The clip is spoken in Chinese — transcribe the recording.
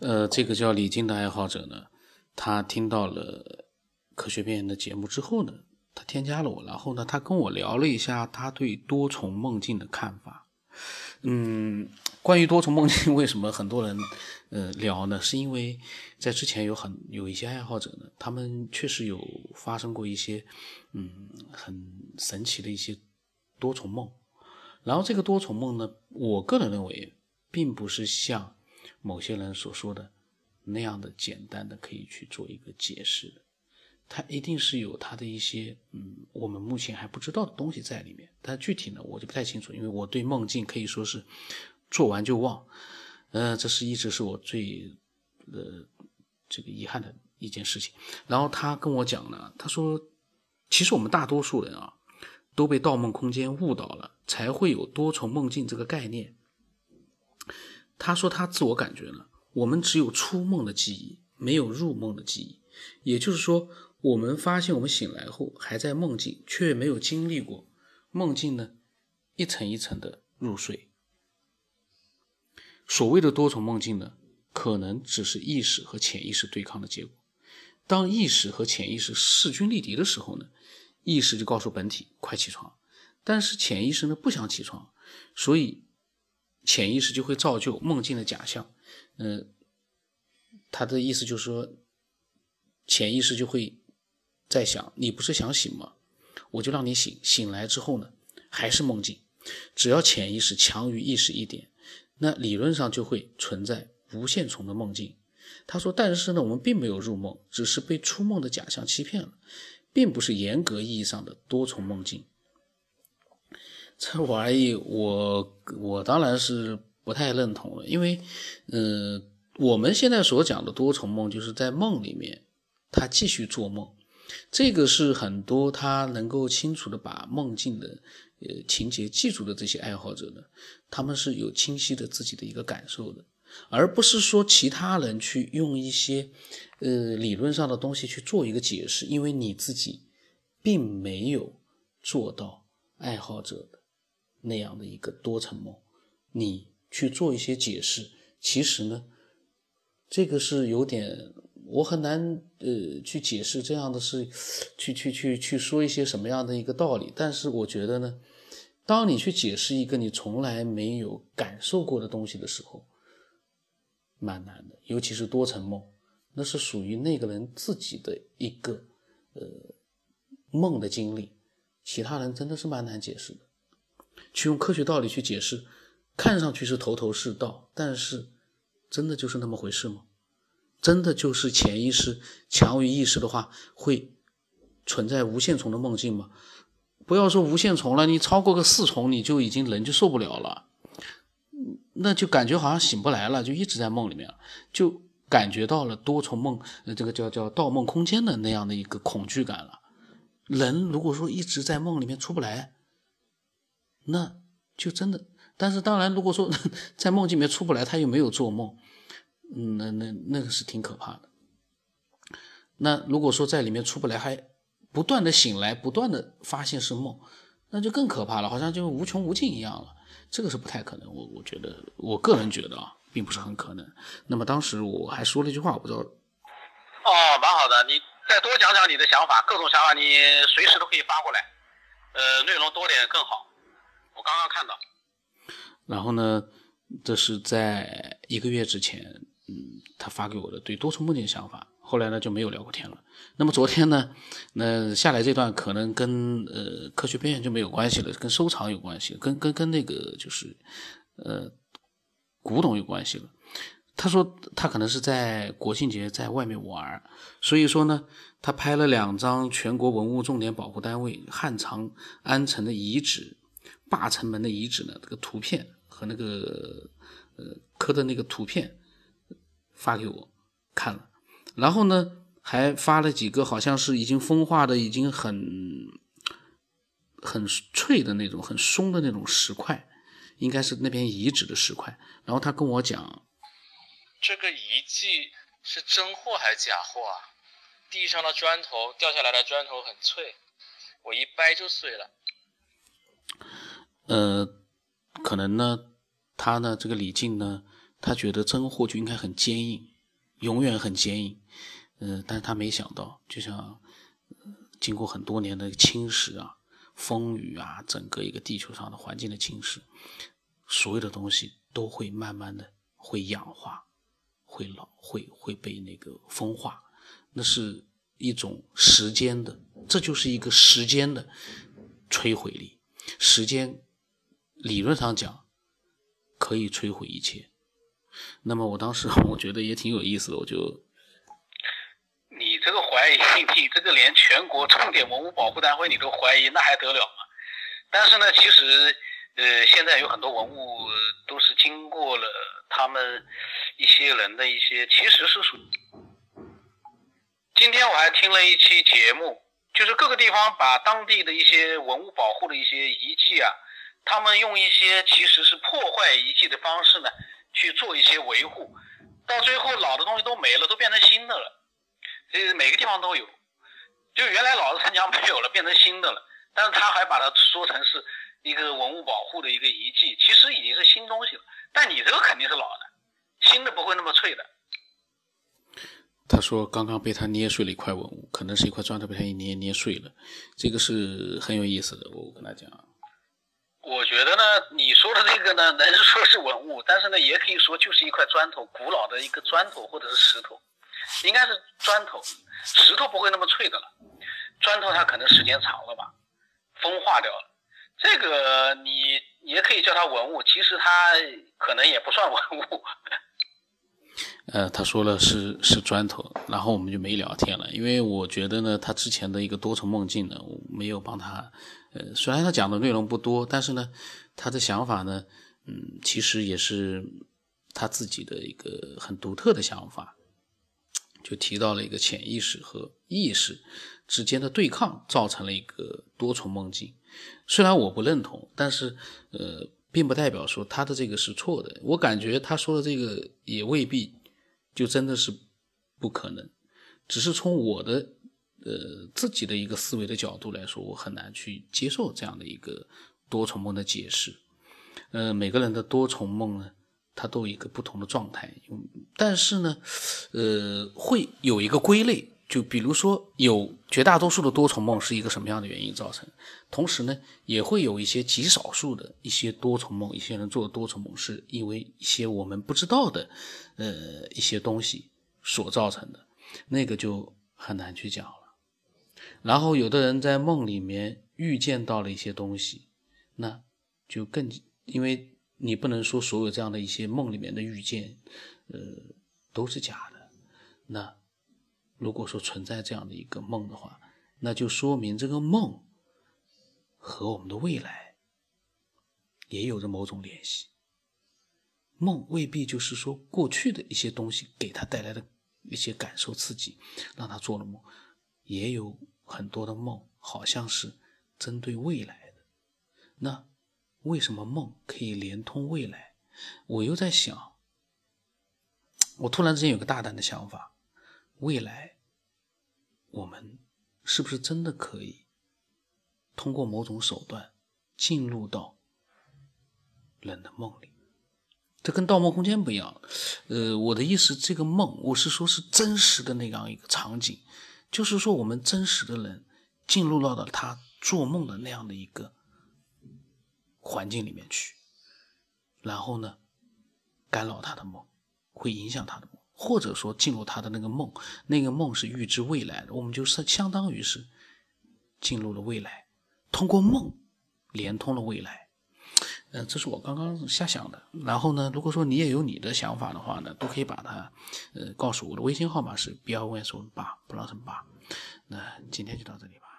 呃，这个叫李静的爱好者呢，他听到了科学边缘的节目之后呢，他添加了我，然后呢，他跟我聊了一下他对多重梦境的看法。嗯，关于多重梦境，为什么很多人呃聊呢？是因为在之前有很有一些爱好者呢，他们确实有发生过一些嗯很神奇的一些多重梦。然后这个多重梦呢，我个人认为并不是像某些人所说的那样的简单的可以去做一个解释的，它一定是有它的一些嗯我们目前还不知道的东西在里面。但具体呢，我就不太清楚，因为我对梦境可以说是做完就忘，呃，这是一直是我最呃这个遗憾的一件事情。然后他跟我讲呢，他说，其实我们大多数人啊。都被《盗梦空间》误导了，才会有多重梦境这个概念。他说他自我感觉呢，我们只有出梦的记忆，没有入梦的记忆。也就是说，我们发现我们醒来后还在梦境，却没有经历过梦境呢，一层一层的入睡。所谓的多重梦境呢，可能只是意识和潜意识对抗的结果。当意识和潜意识势均力敌的时候呢？意识就告诉本体快起床，但是潜意识呢不想起床，所以潜意识就会造就梦境的假象。嗯，他的意思就是说，潜意识就会在想：你不是想醒吗？我就让你醒，醒来之后呢还是梦境。只要潜意识强于意识一点，那理论上就会存在无限重的梦境。他说：但是呢，我们并没有入梦，只是被出梦的假象欺骗了。并不是严格意义上的多重梦境，这玩意我我当然是不太认同了，因为，嗯，我们现在所讲的多重梦，就是在梦里面他继续做梦，这个是很多他能够清楚的把梦境的呃情节记住的这些爱好者呢，他们是有清晰的自己的一个感受的。而不是说其他人去用一些，呃，理论上的东西去做一个解释，因为你自己并没有做到爱好者的那样的一个多层梦，你去做一些解释，其实呢，这个是有点我很难呃去解释这样的事，去去去去说一些什么样的一个道理。但是我觉得呢，当你去解释一个你从来没有感受过的东西的时候，蛮难的，尤其是多层梦，那是属于那个人自己的一个呃梦的经历，其他人真的是蛮难解释的。去用科学道理去解释，看上去是头头是道，但是真的就是那么回事吗？真的就是潜意识强于意识的话，会存在无限重的梦境吗？不要说无限重了，你超过个四重，你就已经人就受不了了。那就感觉好像醒不来了，就一直在梦里面，就感觉到了多重梦，呃，这个叫叫盗梦空间的那样的一个恐惧感了。人如果说一直在梦里面出不来，那就真的。但是当然，如果说 在梦境里面出不来，他又没有做梦，那那那个是挺可怕的。那如果说在里面出不来，还不断的醒来，不断的发现是梦，那就更可怕了，好像就无穷无尽一样了。这个是不太可能，我我觉得，我个人觉得啊，并不是很可能。那么当时我还说了一句话，我不知道。哦，蛮好的，你再多讲讲你的想法，各种想法你随时都可以发过来，呃，内容多点更好。我刚刚看到。然后呢，这是在一个月之前，嗯，他发给我的对多重梦境的想法。后来呢就没有聊过天了。那么昨天呢，那下来这段可能跟呃科学边缘就没有关系了，跟收藏有关系，跟跟跟那个就是呃古董有关系了。他说他可能是在国庆节在外面玩，所以说呢，他拍了两张全国文物重点保护单位汉长安城的遗址、霸城门的遗址呢这个图片和那个呃刻的那个图片发给我看了。然后呢，还发了几个好像是已经风化的、已经很很脆的那种、很松的那种石块，应该是那边遗址的石块。然后他跟我讲，这个遗迹是真货还是假货啊？地上的砖头掉下来的砖头很脆，我一掰就碎了。呃，可能呢，他呢，这个李靖呢，他觉得真货就应该很坚硬。永远很坚硬。嗯，但是他没想到，就像经过很多年的侵蚀啊、风雨啊，整个一个地球上的环境的侵蚀，所有的东西都会慢慢的会氧化、会老、会会被那个风化，那是一种时间的，这就是一个时间的摧毁力。时间理论上讲可以摧毁一切。那么我当时 我觉得也挺有意思的，我就你这个怀疑，你这个连全国重点文物保护单位你都怀疑，那还得了吗？但是呢，其实呃，现在有很多文物都是经过了他们一些人的一些，其实是属。今天我还听了一期节目。就是各个地方把当地的一些文物保护的一些遗迹啊，他们用一些其实是破坏遗迹的方式呢，去做一些维护，到最后老的东西都没了，都变成新的了。这每个地方都有，就原来老的城墙没有了，变成新的了，但是他还把它说成是一个文物保护的一个遗迹，其实已经是新东西了。但你这个肯定是老的，新的不会那么脆的。他说：“刚刚被他捏碎了一块文物，可能是一块砖头被他一捏捏碎了，这个是很有意思的。”我跟他讲，我觉得呢，你说的这个呢，能说是文物，但是呢，也可以说就是一块砖头，古老的一个砖头或者是石头，应该是砖头，石头不会那么脆的了，砖头它可能时间长了吧，风化掉了，这个你也可以叫它文物，其实它可能也不算文物。呃，他说了是是砖头，然后我们就没聊天了，因为我觉得呢，他之前的一个多重梦境呢，我没有帮他，呃，虽然他讲的内容不多，但是呢，他的想法呢，嗯，其实也是他自己的一个很独特的想法，就提到了一个潜意识和意识之间的对抗，造成了一个多重梦境。虽然我不认同，但是呃，并不代表说他的这个是错的。我感觉他说的这个也未必。就真的是不可能，只是从我的呃自己的一个思维的角度来说，我很难去接受这样的一个多重梦的解释。呃，每个人的多重梦呢，它都有一个不同的状态，但是呢，呃，会有一个归类。就比如说，有绝大多数的多重梦是一个什么样的原因造成？同时呢，也会有一些极少数的一些多重梦，一些人做的多重梦是因为一些我们不知道的，呃，一些东西所造成的，那个就很难去讲了。然后有的人在梦里面预见到了一些东西，那就更因为你不能说所有这样的一些梦里面的预见，呃，都是假的，那。如果说存在这样的一个梦的话，那就说明这个梦和我们的未来也有着某种联系。梦未必就是说过去的一些东西给他带来的一些感受刺激，让他做了梦，也有很多的梦好像是针对未来的。那为什么梦可以连通未来？我又在想，我突然之间有个大胆的想法。未来，我们是不是真的可以通过某种手段进入到人的梦里？这跟《盗梦空间》不一样。呃，我的意思，这个梦，我是说，是真实的那样一个场景，就是说，我们真实的人进入到了他做梦的那样的一个环境里面去，然后呢，干扰他的梦，会影响他的梦。或者说进入他的那个梦，那个梦是预知未来的，我们就是相当于是进入了未来，通过梦连通了未来。嗯，这是我刚刚瞎想的。然后呢，如果说你也有你的想法的话呢，都可以把它呃告诉我的微信号码是 b 二 y 四五八不老什八。那今天就到这里吧。